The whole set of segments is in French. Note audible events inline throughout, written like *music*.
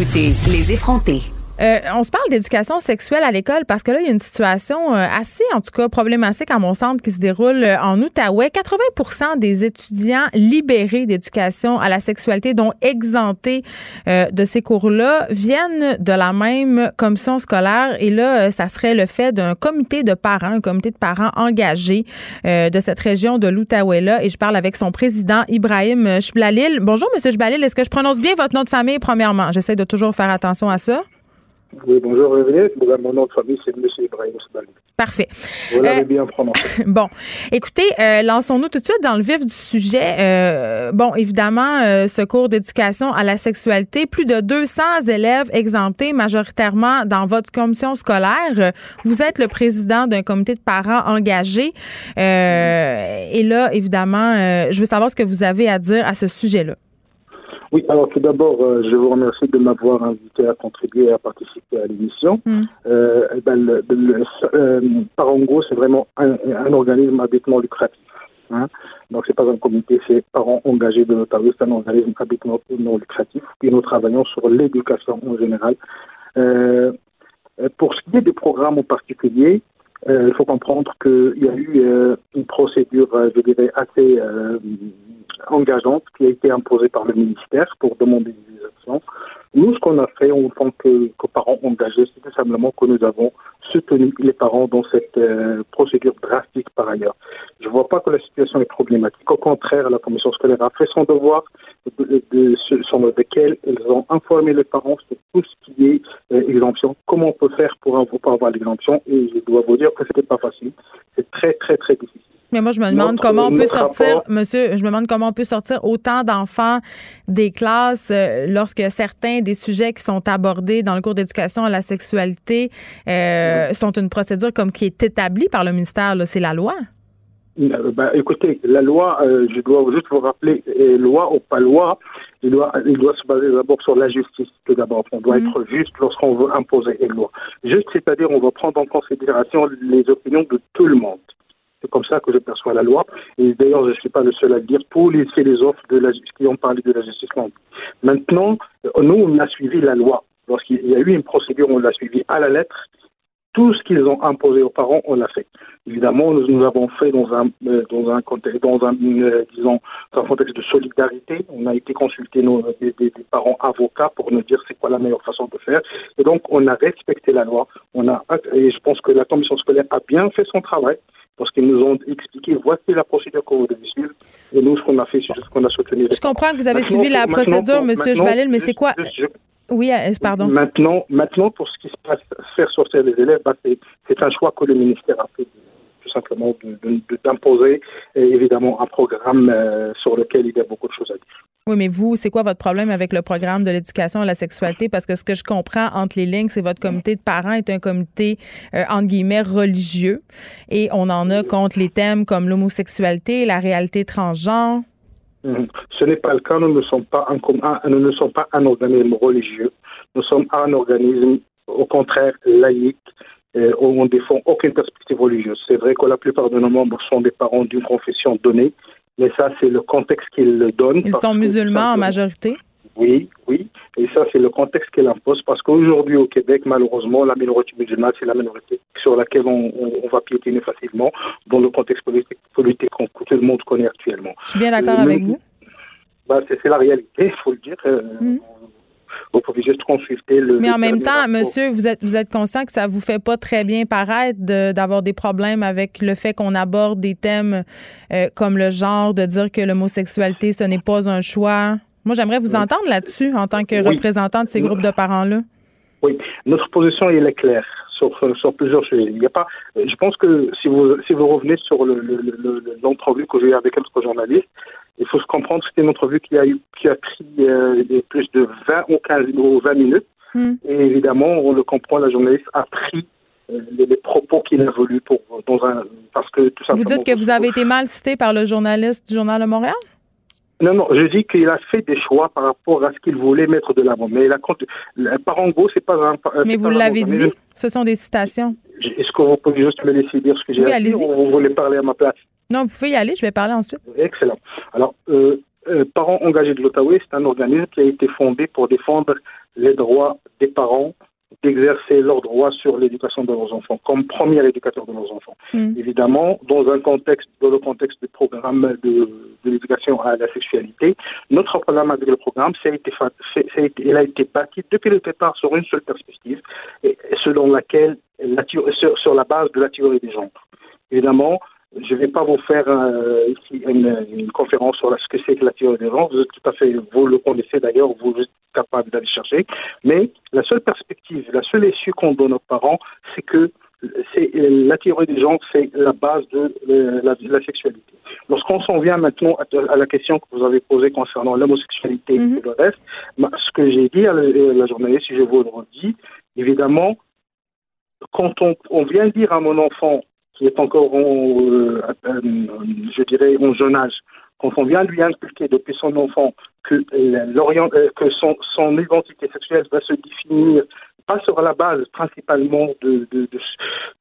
Écoutez, les effrontés. Euh, on se parle d'éducation sexuelle à l'école parce que là, il y a une situation euh, assez, en tout cas, problématique à mon centre qui se déroule euh, en Outaouais. 80% des étudiants libérés d'éducation à la sexualité, dont exemptés de ces cours-là, viennent de la même commission scolaire. Et là, ça serait le fait d'un comité de parents, un comité de parents engagé de cette région de l'Outaouais-là. Et je parle avec son président, Ibrahim Chblalil. Bonjour, Monsieur Chblalil. Est-ce que je prononce bien votre nom de famille, premièrement? J'essaie de toujours faire attention à ça. Oui, bonjour, Mon nom de famille, c'est M. Ibrahim. Parfait. Vous l'avez euh, bien prononcé. *laughs* bon. Écoutez, euh, lançons-nous tout de suite dans le vif du sujet. Euh, bon, évidemment, ce cours d'éducation à la sexualité, plus de 200 élèves exemptés, majoritairement dans votre commission scolaire. Vous êtes le président d'un comité de parents engagé. et là, évidemment, je veux savoir ce que vous avez à dire à ce sujet-là. Oui, alors tout d'abord, euh, je vous remercie de m'avoir invité à contribuer et à participer à l'émission. Mm. Euh, eh ben, le, le, euh, Parango, c'est vraiment un, un, organisme habitement lucratif. Hein. Donc, c'est pas un comité, c'est parents engagés de l'Ontario, c'est un organisme habitement non lucratif. Et nous travaillons sur l'éducation en général. Euh, pour ce qui est des programmes en particulier, il faut comprendre qu'il y a eu une procédure, je dirais, assez engageante qui a été imposée par le ministère pour demander des actions. Nous, ce qu'on a fait en tant que, parents engagés, c'est tout simplement que nous avons soutenu les parents dans cette euh, procédure drastique par ailleurs. Je ne vois pas que la situation est problématique. Au contraire, la commission scolaire a fait son devoir, de, de, sur lequel ils ont informé les parents sur tout ce qui est euh, exemption, comment on peut faire pour, pour avoir l'exemption? Et je dois vous dire que ce n'était pas facile. C'est très, très, très difficile. Mais moi, je me demande comment on peut sortir, monsieur, je me demande comment on peut sortir autant d'enfants des classes euh, lorsque certains des sujets qui sont abordés dans le cours d'éducation à la sexualité euh, sont une procédure comme qui est établie par le ministère. C'est la loi. Euh, ben, écoutez, la loi, je dois juste vous rappeler, loi ou pas loi, il doit, il doit se baser d'abord sur la justice, tout d'abord. On doit mm. être juste lorsqu'on veut imposer une loi. Juste, c'est-à-dire, on va prendre en considération les opinions de tout le monde. C'est comme ça que je perçois la loi. Et d'ailleurs, je ne suis pas le seul à le dire. Tous les philosophes de la, qui ont parlé de la justice Maintenant, euh, nous, on a suivi la loi. Lorsqu'il y a eu une procédure, on l'a suivi à la lettre. Tout ce qu'ils ont imposé aux parents, on l'a fait. Évidemment, nous, nous avons fait dans un, euh, dans un contexte, dans un, euh, disons, dans un contexte de solidarité. On a été consulter nos, des, des, parents avocats pour nous dire c'est quoi la meilleure façon de faire. Et donc, on a respecté la loi. On a, et je pense que la commission scolaire a bien fait son travail parce qu'ils nous ont expliqué voici la procédure que vous devez suivre. Et nous, ce qu'on a fait, c'est juste qu'on a soutenu. Je comprends que vous avez suivi la procédure, M. Jbalil, mais c'est quoi Oui, euh, pardon? Maintenant, maintenant, pour ce qui se passe, faire sortir les élèves, bah, c'est un choix que le ministère a fait tout simplement d'imposer évidemment un programme euh, sur lequel il y a beaucoup de choses à dire. Oui, mais vous, c'est quoi votre problème avec le programme de l'éducation à la sexualité? Parce que ce que je comprends entre les lignes, c'est votre comité de parents est un comité, euh, entre guillemets, religieux. Et on en a contre les thèmes comme l'homosexualité, la réalité transgenre. Ce n'est pas le cas. Nous ne sommes pas un, nous ne sommes pas un organisme religieux. Nous sommes un organisme, au contraire, laïque, euh, où on ne défend aucune perspective religieuse. C'est vrai que la plupart de nos membres sont des parents d'une confession donnée, mais ça, c'est le contexte qu'il donne. Ils sont musulmans en majorité? Oui, oui. Et ça, c'est le contexte qu'il impose parce qu'aujourd'hui, au Québec, malheureusement, la minorité musulmane, c'est la minorité sur laquelle on, va piétiner facilement dans le contexte politique, politique que tout le monde connaît actuellement. Je suis bien d'accord avec vous. Bah, c'est la réalité, il *laughs* faut le dire. Euh, hmm. Vous pouvez juste consulter le. Mais en même temps, monsieur, vous êtes, vous êtes conscient que ça vous fait pas très bien paraître d'avoir des problèmes avec le fait qu'on aborde des thèmes euh, comme le genre, de dire que l'homosexualité, ce n'est pas un choix? Moi, j'aimerais vous entendre là-dessus en tant que représentant de ces groupes de parents-là. Oui, notre position, elle est claire. Sur, sur, plusieurs sujets. Il y a pas, je pense que si vous, si vous revenez sur l'entrevue le, que j'ai eu avec un autre journaliste, il faut se comprendre que c'était une entrevue qui a, eu, qui a pris euh, plus de 20 ou 15 ou 20 minutes. Hmm. Et évidemment, on le comprend, la journaliste a pris euh, les, propos qu'il a voulu pour, dans un, parce que tout simplement. Vous dites que vous avez été mal cité par le journaliste du Journal de Montréal? Non, non, je dis qu'il a fait des choix par rapport à ce qu'il voulait mettre de l'avant. Mais la, Parango, c'est pas un. Mais vous l'avez dit, ce sont des citations. Est-ce que vous pouvez juste me laisser dire ce que j'ai oui, dit ou vous voulez parler à ma place? Non, vous pouvez y aller, je vais parler ensuite. Excellent. Alors, euh, euh, Parents engagés de l'Ottawa, c'est un organisme qui a été fondé pour défendre les droits des parents d'exercer leurs droits sur l'éducation de leurs enfants, comme premier éducateur de leurs enfants. Mm. Évidemment, dans un contexte, dans le contexte du programme de, l'éducation à la sexualité, notre problème avec le programme, ça a été, il a été bâti depuis le départ sur une seule perspective, et selon laquelle, la, sur, sur la base de la théorie des genres. Évidemment, je ne vais pas vous faire euh, ici une, conférence sur ce que c'est que la théorie des genres. Vous êtes tout à fait, vous le connaissez d'ailleurs, vous êtes capable d'aller chercher. Mais la seule perspective, la seule issue qu'on donne aux parents, c'est que c'est la théorie des genres, c'est la base de euh, la, sexualité. Lorsqu'on s'en vient maintenant à, la question que vous avez posée concernant l'homosexualité et mhm. le reste, bah, ce que j'ai dit à la, journaliste, si je vous le redis, évidemment, quand on vient dire à mon enfant qui est encore, en, euh, euh, je dirais, en jeune âge, quand on vient lui inculquer depuis son enfant que, euh, que son, son, identité sexuelle va se définir pas sur la base principalement de, de,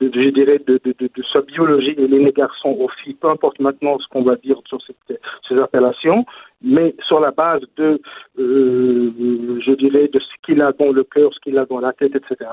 de, de, de, sa biologie et les garçons aux filles, peu importe maintenant ce qu'on va dire sur cette, ces appellations, mais sur la base de, euh, je dirais, de ce qu'il a dans le cœur, ce qu'il a dans la tête, etc.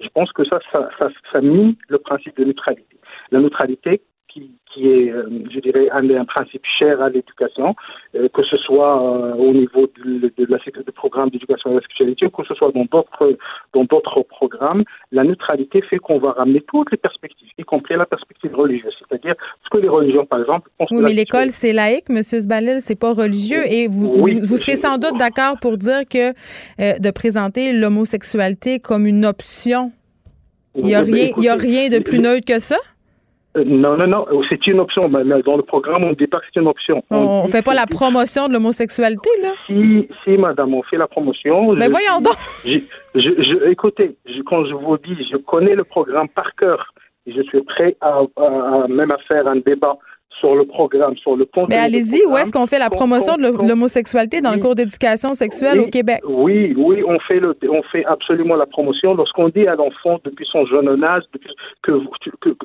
Je pense que ça, ça, ça, ça mine le principe de neutralité. La neutralité, qui, est, euh, je dirais, un, un, principe cher à l'éducation, euh, que ce soit euh, au niveau de, de, la, du programme d'éducation à la sexualité, ou que ce soit dans d'autres, dans d'autres programmes. La neutralité fait qu'on va ramener toutes les perspectives, y compris la perspective religieuse. C'est-à-dire, ce que les religions, par exemple, Oui, mais l'école, c'est laïque, M. Zbalil, c'est pas religieux. Et vous, vous, serez sans doute d'accord pour dire que de présenter l'homosexualité comme une option, il n'y a, rien, il y a rien de plus neutre que ça? Euh, non, non, non, c'est une option. Dans le programme, on dit pas que c'est une option. On ne fait pas la promotion de l'homosexualité, là? Si, si, madame, on fait la promotion. Mais voyons donc! Je, je, écoutez, quand je vous dis, je connais le programme par cœur et je suis prêt à, à même à faire un débat sur le programme, sur le Mais allez-y, où est-ce qu'on fait la promotion de l'homosexualité dans le cours d'éducation sexuelle au Québec? Oui, oui, on fait, le, on fait absolument la promotion. Lorsqu'on dit à l'enfant depuis son jeune âge, que,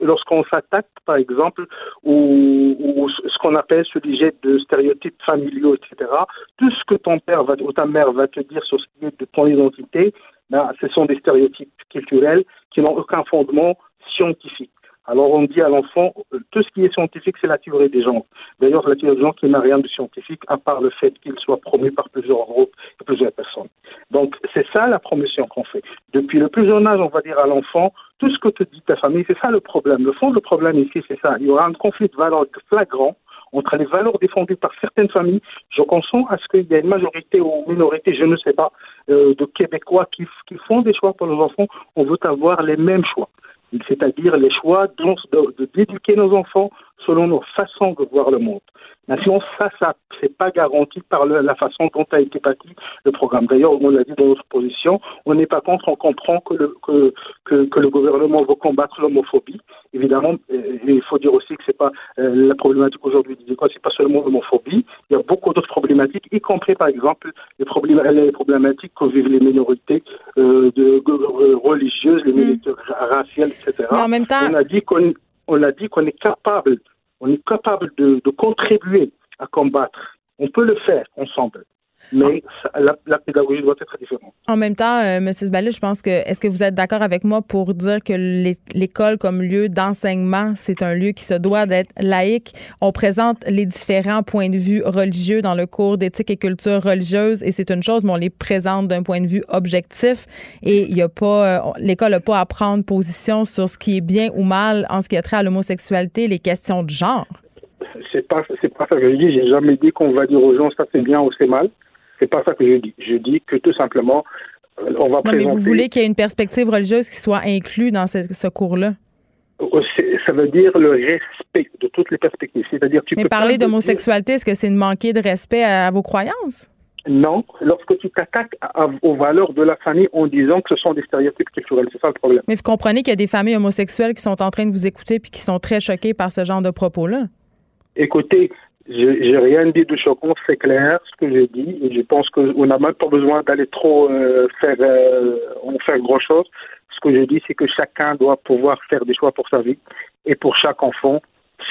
lorsqu'on s'attaque, par exemple, ou, ce qu'on appelle ce sujet de stéréotypes familiaux, etc., tout ce que ton père va, ou ta mère va te dire sur ce qui est de ton identité, ben, ce sont des stéréotypes culturels qui n'ont aucun fondement scientifique. Alors on dit à l'enfant, euh, tout ce qui est scientifique, c'est la théorie des gens. D'ailleurs, la théorie des gens qui n'a rien de scientifique, à part le fait qu'il soit promu par plusieurs groupes et plusieurs personnes. Donc c'est ça la promotion qu'on fait. Depuis le plus jeune âge, on va dire à l'enfant, tout ce que te dit ta famille, c'est ça le problème. Le fond du problème ici, c'est ça. Il y aura un conflit de valeurs flagrant entre les valeurs défendues par certaines familles. Je consens à ce qu'il y ait une majorité ou minorité, je ne sais pas, euh, de Québécois qui, qui font des choix pour leurs enfants. On veut avoir les mêmes choix c'est-à-dire les choix d'éduquer nos enfants selon nos façons de voir le monde. Maintenant, ça, ça c'est pas garanti par la façon dont a été bâti le programme. D'ailleurs, on l'a dit dans notre position, on n'est pas contre, on comprend que le, que, que, le gouvernement veut combattre l'homophobie. Évidemment, il faut dire aussi que c'est pas euh, la problématique aujourd'hui du ce c'est pas seulement l'homophobie. Il y a beaucoup d'autres problématiques, y compris par exemple les, problèmes, les problématiques que vivent les minorités euh, de, euh, religieuses, les minorités raciales, etc. Mais en même temps, on a dit qu'on on a dit qu'on est capable on est capable de, contribuer à combattre. On peut le faire ensemble. Mais la, pédagogie doit être différente. En même temps, euh, M. Zbalil, je pense que est-ce que vous êtes d'accord avec moi pour dire que l'école comme lieu d'enseignement, c'est un lieu qui se doit d'être laïque? On présente les différents points de vue religieux dans le cours d'éthique et culture religieuse et c'est une chose, mais on les présente d'un point de vue objectif et il y a pas, euh, l'école n'a pas à prendre position sur ce qui est bien ou mal en ce qui a trait à l'homosexualité, les questions de genre c'est pas c'est pas ça que je dis. J'ai jamais dit qu'on va dire aux gens ça c'est bien ou c'est mal. C'est pas ça que je dis. Je dis que tout simplement, euh, on va non, mais vous voulez qu'il y ait une perspective religieuse qui soit inclue dans ce, cours-là? Oh, ça veut dire le respect de toutes les perspectives. C'est-à-dire tu Mais parler d'homosexualité, est-ce que c'est de manquer de respect à, vos croyances? Non, lorsque tu t'attaques aux valeurs de la famille en disant que ce sont des stéréotypes culturels, c'est ça le problème. Mais vous comprenez qu'il y a des familles homosexuelles qui sont en train de vous écouter puis qui sont très choquées par ce genre de propos-là? Écoutez, j'ai rien dit de choquant, c'est clair ce que j'ai dit, et je pense qu'on n'a même pas besoin d'aller trop euh, faire, euh, faire grand chose. Ce que je dis, c'est que chacun doit pouvoir faire des choix pour sa vie, et pour chaque enfant,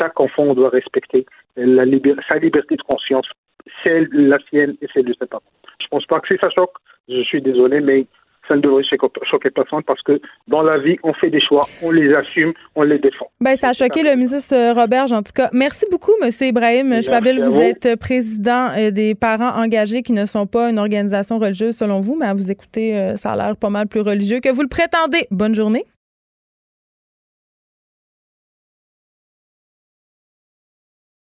chaque enfant doit respecter la sa liberté de conscience, celle la sienne et celle de ses parents. Je pense pas que si ça choque, Je suis désolé, mais ça ne devrait choquer personne parce que dans la vie, on fait des choix, on les assume, on les défend. Ben, ça a choqué le ministre Robert, en tout cas. Merci beaucoup, M. Ibrahim Chwabil. Vous, vous, êtes président euh, des parents engagés qui ne sont pas une organisation religieuse selon vous, mais à vous écouter, euh, ça a l'air pas mal plus religieux que vous le prétendez. Bonne journée.